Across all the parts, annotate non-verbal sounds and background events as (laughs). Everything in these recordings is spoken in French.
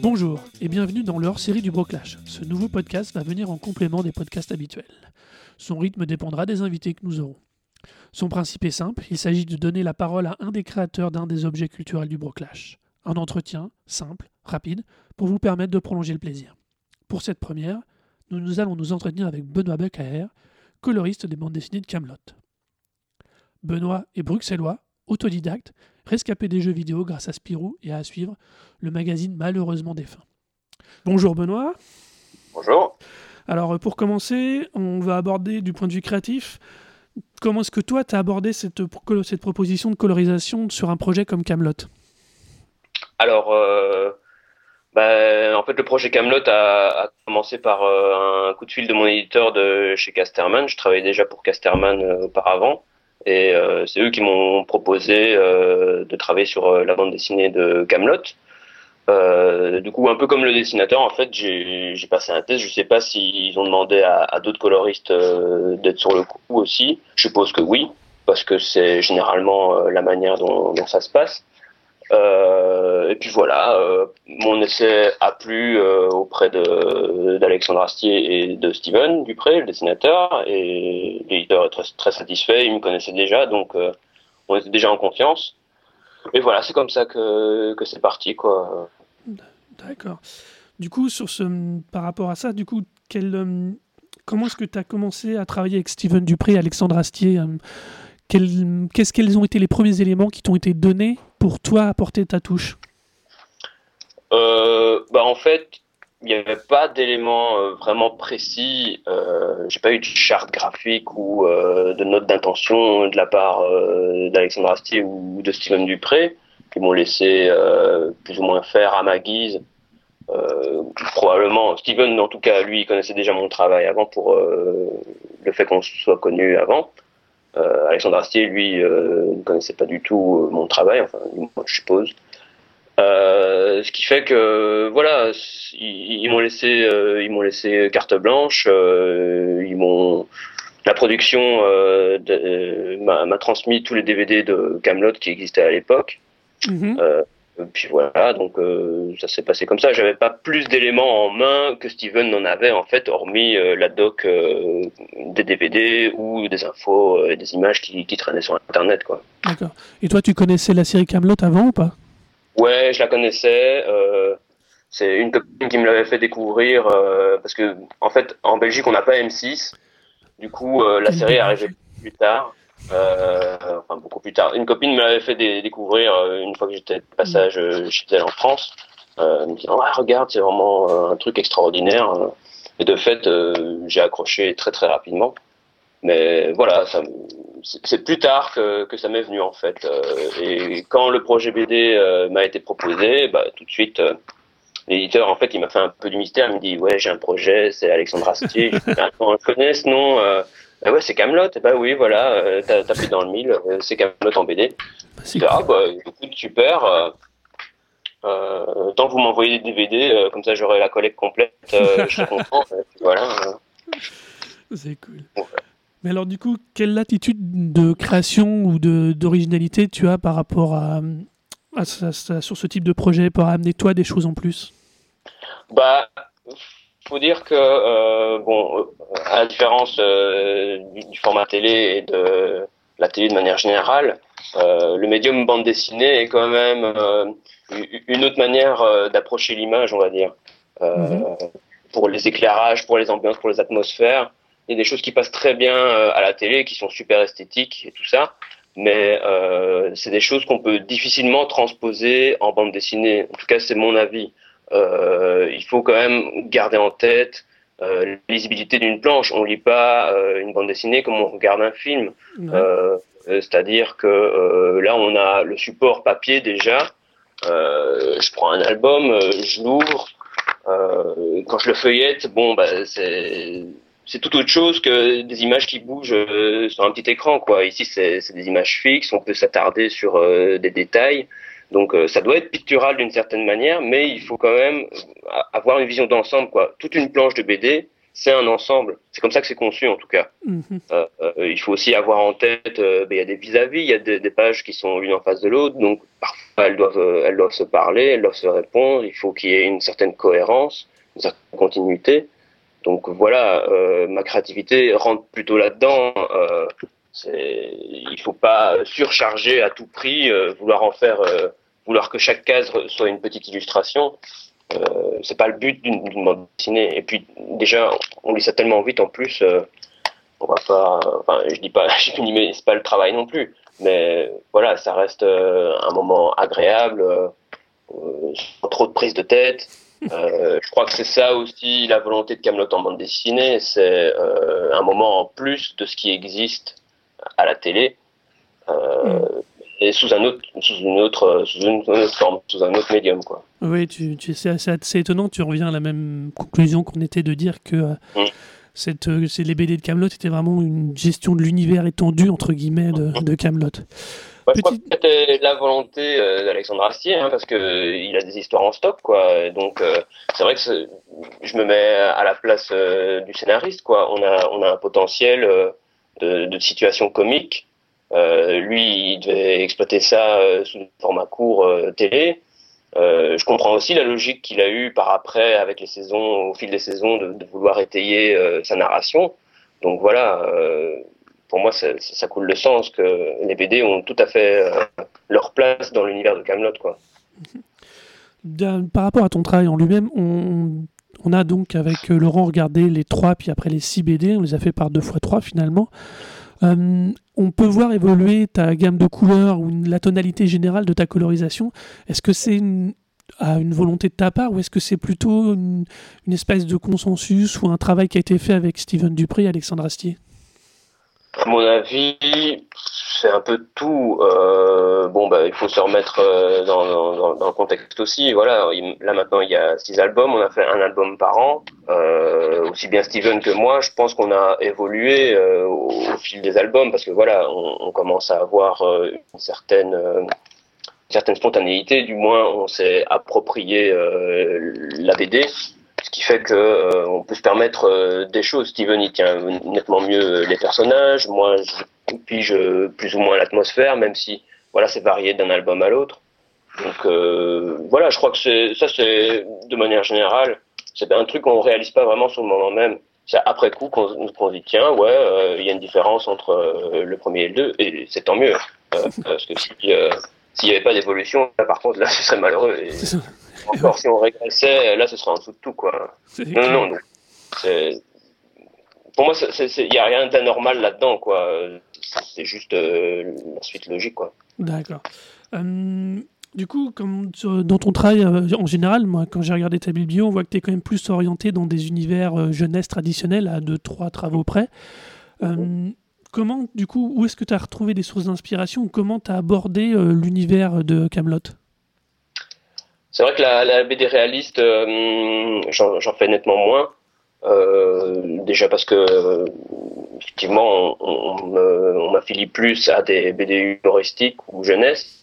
Bonjour et bienvenue dans leur série du Broclash. Ce nouveau podcast va venir en complément des podcasts habituels. Son rythme dépendra des invités que nous aurons. Son principe est simple, il s'agit de donner la parole à un des créateurs d'un des objets culturels du Broclash. Un entretien simple, rapide, pour vous permettre de prolonger le plaisir. Pour cette première, nous, allons nous entretenir avec Benoît Becaer, coloriste des bandes dessinées de Camelot. Benoît est bruxellois, autodidacte, rescapé des jeux vidéo grâce à Spirou et à suivre le magazine malheureusement défunt. Bonjour Benoît. Bonjour. Alors pour commencer, on va aborder du point de vue créatif, comment est-ce que toi tu as abordé cette, cette proposition de colorisation sur un projet comme Camelot? Alors, euh, bah, en fait, le projet Camelot a, commencé par euh, un coup de fil de mon éditeur de chez Casterman. Je travaillais déjà pour Casterman euh, auparavant. Et euh, c'est eux qui m'ont proposé euh, de travailler sur euh, la bande dessinée de Camelot. Du coup, un peu comme le dessinateur, en fait, j'ai passé un test. Je sais pas s'ils ont demandé à, à d'autres coloristes d'être sur le coup aussi. Je suppose que oui, parce que c'est généralement la manière dont, dont, ça se passe. Euh, et puis voilà, euh, mon essai a plu euh, auprès d'Alexandre Astier et de Steven Dupré, le dessinateur, et l'éditeur est très, très, satisfait, il me connaissait déjà, donc on était déjà en confiance. Et voilà, c'est comme ça que, que c'est parti, quoi. D'accord. Du coup, sur ce, par rapport à ça, du coup, quel, comment est-ce que tu as commencé à travailler avec Steven Dupré et Alexandre Astier Qu'est-ce quels ont été les premiers éléments qui t'ont été donnés pour toi apporter ta touche? Euh, bah En fait, il n'y avait pas d'éléments euh, vraiment précis. Euh, J'ai pas eu de charte graphique ou euh, de note d'intention de la part euh, d'Alexandre Astier ou de Steven Dupré, qui m'ont laissé euh, plus ou moins faire à ma guise. probablement, Steven, en tout cas, lui, connaissait déjà mon travail avant pour le fait qu'on soit connu avant. Euh, Alexandre Astier, lui, euh, ne connaissait pas du tout mon travail, enfin, moi, je suppose. Euh, ce qui fait que voilà, ils, ils m'ont laissé, ils m'ont laissé carte blanche. ils m'ont la production m'a transmis tous les DVD de Camelot qui existaient à l'époque. Mm -hmm. Puis voilà, donc euh, ça s'est passé comme ça. J'avais pas plus d'éléments en main que Steven n'en avait en fait, hormis euh, la doc euh, des DVD ou des infos et des images qui, qui, traînaient sur Internet, quoi. D'accord. Et toi, tu connaissais la série Camelot avant ou pas? Ouais, je la connaissais. c'est une copine qui me l'avait fait découvrir parce que en fait, en Belgique, on n'a pas M6. Du coup, la série est arrivée plus tard. Euh, enfin beaucoup plus tard. Une copine me l'avait fait découvrir euh, une fois que j'étais de passage euh, chez elle en France. Euh, me disant ah, regarde c'est vraiment un truc extraordinaire. Et de fait j'ai accroché très très rapidement. Mais voilà, ça, c'est plus tard que, que ça m'est venu en fait. et quand le projet BD m'a été proposé, bah, tout de suite l'éditeur en fait il m'a fait un peu du mystère. Il me dit ouais j'ai un projet, c'est Alexandre Astier. je connais ce nom bah ouais, c'est Camelot. Bah oui, voilà, euh, t'as pris dans le mille, euh, c'est Camelot en BD. Bah, ah bah écoute, super. Euh, euh, tant que vous m'envoyez des DVD, euh, comme ça j'aurai la collecte complète, je content. voilà. C'est cool. Ouais. Mais alors du coup, quelle attitude de création ou d'originalité tu as par rapport à, à, sur ce type de projet pour amener toi des choses en plus? Bah faut dire que euh, bon, à la différence euh, du, du, format télé et de la télé de manière générale, euh, le médium bande dessinée est quand même euh, une autre manière euh, d'approcher l'image, on va dire, mm -hmm. pour les éclairages, pour les ambiances, pour les atmosphères. Il y a des choses qui passent très bien à la télé, qui sont super esthétiques et tout ça, mais c'est des choses qu'on peut difficilement transposer en bande dessinée. En tout cas, c'est mon avis. Euh, il faut quand même garder en tête euh, la lisibilité d'une planche. On lit pas euh, une bande dessinée comme on regarde un film. Ouais. C'est-à-dire que là, on a le support papier déjà. je prends un album, je l'ouvre. quand je le feuillette, bon, bah, c'est c'est tout autre chose que des images qui bougent euh, sur un petit écran. Quoi. Ici, c'est des images fixes, on peut s'attarder sur euh, des détails. Donc, euh, ça doit être pictural d'une certaine manière, mais il faut quand même avoir une vision d'ensemble. Quoi. Toute une planche de BD, c'est un ensemble. C'est comme ça que c'est conçu, en tout cas. Mhm. il faut aussi avoir en tête, ben, il y a des vis-à-vis, il y a des, des, pages qui sont l'une en face de l'autre, donc parfois elles doivent, elles doivent se parler, elles doivent se répondre. Il faut qu'il y ait une certaine cohérence, une certaine continuité. Donc voilà, euh, ma créativité rentre plutôt là-dedans. Euh, il faut pas surcharger à tout prix, euh, vouloir en faire, euh, vouloir que chaque case soit une petite illustration. Euh, c'est pas le but d'une bande dessinée. Et puis déjà, on lit ça tellement vite en plus. on va pas, enfin, je dis pas, (laughs) je c'est pas le travail non plus. Mais voilà, ça reste un moment agréable, sans trop de prise de tête. Euh, je crois que c'est ça aussi la volonté de Camelot en bande dessinée, c'est euh, un moment en plus de ce qui existe à la télé, euh, mm. et sous un autre, sous une autre, sous une autre forme, sous un autre médium, quoi. Oui, tu, tu c'est assez, étonnant. Tu reviens à la même conclusion qu'on était de dire que mm. Cette, c'est les BD de Camelot était vraiment une gestion de l'univers étendu entre guillemets de Camelot. Je crois que c'était la volonté euh, d'Alexandre Astier, hein, parce que euh, il a des histoires en stock, quoi. donc euh, c'est vrai que je me mets à la place du scénariste, quoi. On a on a un potentiel de, de situation comique. lui, il devait exploiter ça sous format court télé. Je comprends aussi la logique qu'il a eue par après avec les saisons, au fil des saisons, de, vouloir étayer sa narration. Donc voilà, pour moi, ça, coule le sens que les BD ont tout à fait euh, leur place dans l'univers de Camelot. Par rapport à ton travail en lui-même, on, on, a donc avec euh, Laurent regardé les trois, puis après les six BD, on les a fait par deux fois trois finalement. Euh, on peut voir évoluer ta gamme de couleurs ou la tonalité générale de ta colorisation. Est-ce que c'est une, à une volonté de ta part ou est-ce que c'est plutôt une, espèce de consensus ou un travail qui a été fait avec Steven Dupré et Alexandre Astier? À mon avis, c'est un peu tout. Euh, bon, bah, il faut se remettre euh, dans, dans, dans, le contexte aussi. Voilà, là maintenant il y a six albums, on a fait un album par an. Euh, aussi bien Steven que moi, je pense qu'on a évolué euh, au, fil des albums parce que voilà, on, commence à avoir euh, une certaine une certaine spontanéité. Du moins, on s'est approprié la BD ce qui fait que euh, on peut se permettre euh, des choses. Steven il tient nettement mieux les personnages, moi je pige plus ou moins l'atmosphère, même si voilà c'est varié d'un album à l'autre. Donc euh, voilà, je crois que ça c'est de manière générale, c'est un truc qu'on réalise pas vraiment sur le moment même. C'est après coup qu'on qu dit tiens ouais il y a une différence entre le premier et le deux et c'est tant mieux parce que si s'il n'y avait pas d'évolution, par contre là ce serait malheureux. Et... Encore si on régressait, là ce serait en dessous de tout quoi. Non, non, non. Pour moi, il n'y a rien d'anormal là-dedans quoi. C'est juste euh, la suite logique quoi. D'accord. Euh, du coup, comme dans ton travail euh, en général, moi, quand j'ai regardé ta biblio, on voit que tu es quand même plus orienté dans des univers jeunesse traditionnels à deux, trois travaux près. comment, du coup, où est-ce que tu as retrouvé des sources d'inspiration comment tu as abordé l'univers de Camelot? C'est vrai que la, la BD réaliste, euh, j'en fais nettement moins. Euh, déjà parce que effectivement on, on m'affilie plus à des BD humoristiques ou jeunesse.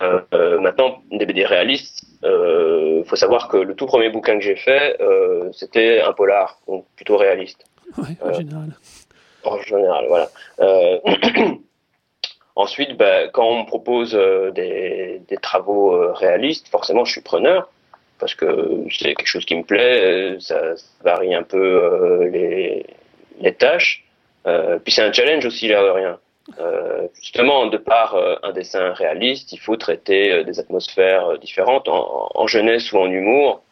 Euh, maintenant des BD réalistes, euh, faut savoir que le tout premier bouquin que j'ai fait, euh, c'était un polar, donc plutôt réaliste. Ouais, en général. En général, voilà. (clears throat) Ensuite, ben, quand on me propose euh, des, travaux euh, réalistes, forcément, je suis preneur parce que c'est quelque chose qui me plaît. Euh, ça, varie un peu les, tâches. puis c'est un challenge aussi, l'air de rien. justement, de par un dessin réaliste, il faut traiter des atmosphères différentes en, en, jeunesse ou en humour.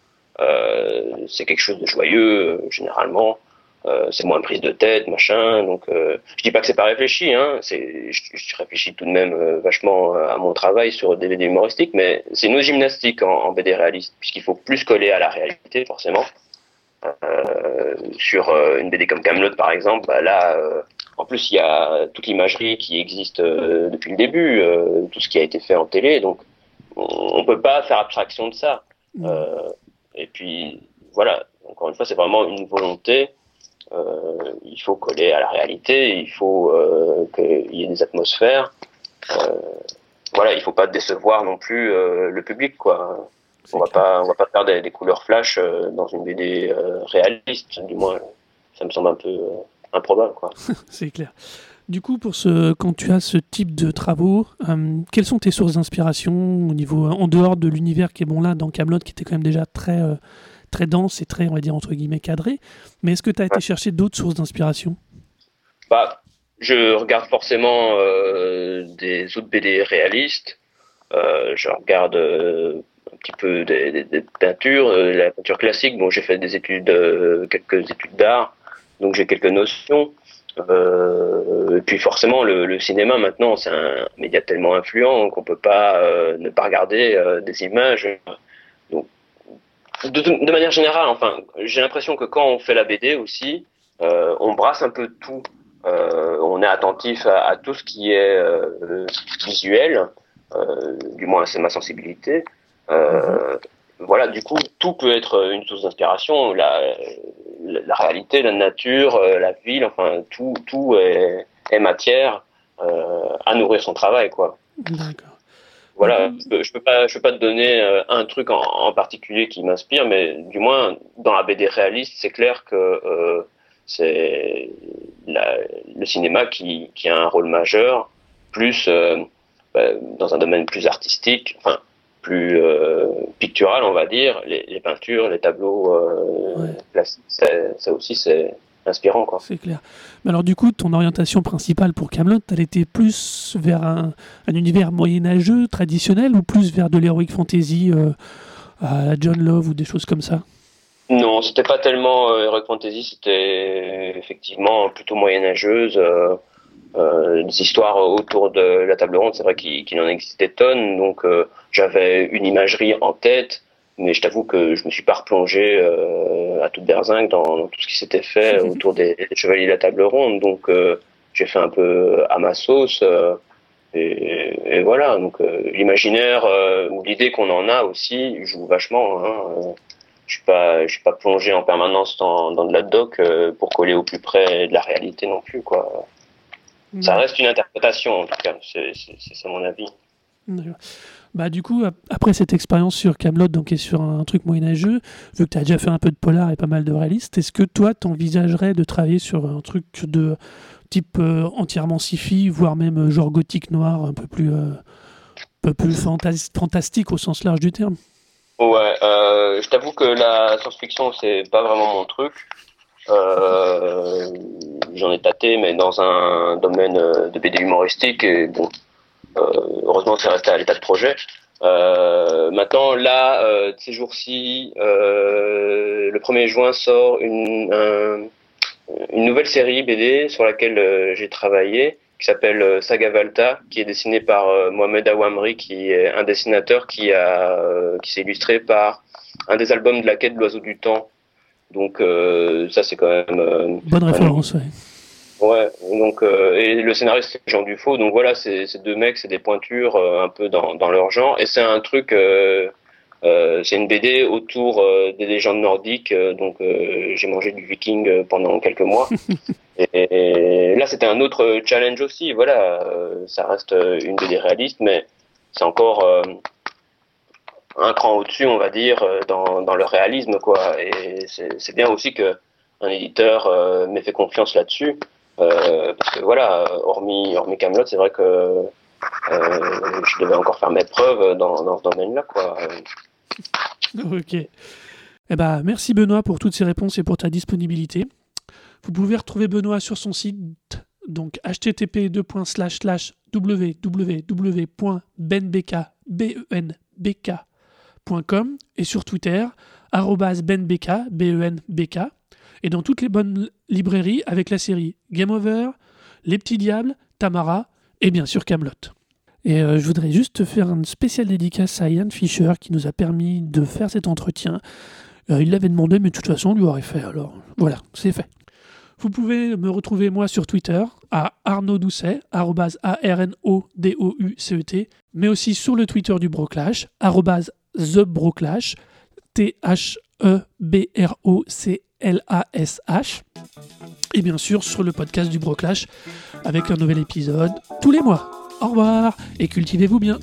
c'est quelque chose de joyeux généralement. Euh, c'est moins prise de tête, machin. Donc, euh, je dis pas que c'est pas réfléchi, hein. C'est, je, réfléchis tout de même euh, vachement à mon travail sur des BD humoristiques, mais c'est une gymnastique en, en BD réaliste, puisqu'il faut plus coller à la réalité, forcément. sur une BD comme Camelot, par exemple, bah là, en plus, il y a toute l'imagerie qui existe depuis le début, tout ce qui a été fait en télé, donc on, on peut pas faire abstraction de ça. et puis, voilà. Encore une fois, c'est vraiment une volonté il faut coller à la réalité, il faut qu'il y ait des atmosphères. voilà, il faut pas décevoir non plus le public, quoi. On va pas, on va pas faire des, couleurs flash dans une BD réaliste, du moins, ça me semble un peu improbable, quoi. (laughs) C'est clair. Du coup, pour ce, quand tu as ce type de travaux, euh, quelles sont tes sources d'inspiration au niveau en dehors de l'univers qui est bon là dans Camelot, qui était quand même déjà très euh, très dense et très, on va dire entre guillemets cadré. Mais est-ce que tu as été chercher d'autres sources d'inspiration? Bah, je regarde forcément euh, des autres BD réalistes. je regarde un petit peu des, des peintures, la peinture classique. Bon, j'ai fait des études, quelques études d'art, donc j'ai quelques notions. Euh, et puis forcément, le, le cinéma maintenant, c'est un média tellement influent qu'on peut pas euh, ne pas regarder euh, des images. De, de, manière générale, enfin, j'ai l'impression que quand on fait la BD aussi, euh, on brasse un peu tout. on est attentif à, à, tout ce qui est visuel, du moins c'est ma sensibilité. Mhm voilà, du coup, tout peut être une source d'inspiration. La, la, réalité, la nature, euh, la ville, enfin, tout, tout est, est matière euh, à nourrir son travail, quoi. D'accord. Voilà, je peux, peux pas, je peux pas te donner euh, un truc en, en particulier qui m'inspire, mais du moins dans la BD réaliste, c'est clair que euh, c'est le cinéma qui, qui a un rôle majeur, plus euh, bah, dans un domaine plus artistique. Enfin, plus euh, pictural, on va dire, les, peintures, les tableaux ça, aussi c'est inspirant. Quoi. C'est clair. Mais alors du coup, ton orientation principale pour Camelot, elle était plus vers un, univers moyenâgeux, traditionnel, ou plus vers de l'heroic fantasy euh, à John Love ou des choses comme ça? Non, c'était pas tellement heroic fantasy, c'était effectivement plutôt moyenâgeuse. Euh, des histoires autour de la table ronde, c'est vrai qu'il en existe des tonnes, donc euh, j'avais une imagerie en tête, mais je t'avoue que je me suis pas replongé euh, à toute berzingue dans, tout ce qui s'était fait (laughs) autour des, chevaliers de la table ronde, donc j'ai fait un peu à ma sauce. Et, et, voilà, donc l'imaginaire ou l'idée qu'on en a aussi joue vachement. Hein, je suis pas, je suis pas plongé en permanence dans, dans de la doc pour coller au plus près de la réalité non plus, quoi. Ça reste une interprétation, en tout cas. C'est mon avis. Bah, du coup, après cette expérience sur Camelot, donc et sur un truc moyenâgeux, vu que tu as déjà fait un peu de polar et pas mal de réalistes, est-ce que toi, t'envisagerais de travailler sur un truc de type euh, entièrement sci-fi, voire même euh, genre gothique noir, un peu plus, euh, peu plus fantastique au sens large du terme? Ouais, je t'avoue que la science-fiction, c'est pas vraiment mon truc. J'en ai tâté, mais dans un domaine de BD humoristique. Et bon, heureusement, c'est resté à l'état de projet. Euh, maintenant, là, euh, ces jours-ci, euh, le 1er juin sort une, une nouvelle série BD sur laquelle j'ai travaillé, qui s'appelle Saga Valta, qui est dessinée par Mohamed Awamri, qui est un dessinateur qui a qui s'est illustré par un des albums de la quête de l'oiseau du temps donc euh, ça c'est quand même euh, bonne référence. Ouais. Ouais, donc euh, et le scénariste c'est Jean Dufaux, donc voilà, c'est ces deux mecs, c'est des pointures un peu dans, dans leur genre, et c'est un truc, c'est une BD autour des légendes nordiques, donc j'ai mangé du Viking pendant quelques mois, (laughs) et, là c'était un autre challenge aussi, voilà, ça reste une BD réaliste, mais c'est encore un cran au-dessus, on va dire, euh, dans, dans le réalisme, quoi. Et c'est bien aussi que un éditeur euh, m'ait fait confiance là-dessus, euh, parce que voilà, hormis hormis Camelot, c'est vrai que euh, je devais encore faire mes preuves dans, dans ce domaine-là. Ok. Eh ben, merci Benoît pour toutes ces réponses et pour ta disponibilité. Vous pouvez retrouver Benoît sur son site, donc http www.benbk et sur Twitter, B-E-N-B-K, et dans toutes les bonnes librairies avec la série Game Over, Les Petits Diables, Tamara et bien sûr Camelot. Et euh, je voudrais juste faire une spéciale dédicace à Ian Fisher qui nous a permis de faire cet entretien. Euh, il l'avait demandé, mais de toute façon, on lui aurait fait. Alors voilà, c'est fait. Vous pouvez me retrouver moi sur Twitter à Arnaud Doucet, A-R-N-O-D-O-U-C-E-T, mais aussi sur le Twitter du Broclash, The Broclash, T-H-E-B-R-O-C L-A-S-H. Et bien sûr sur le podcast du Broclash avec un nouvel épisode tous les mois. Au revoir et cultivez-vous bien.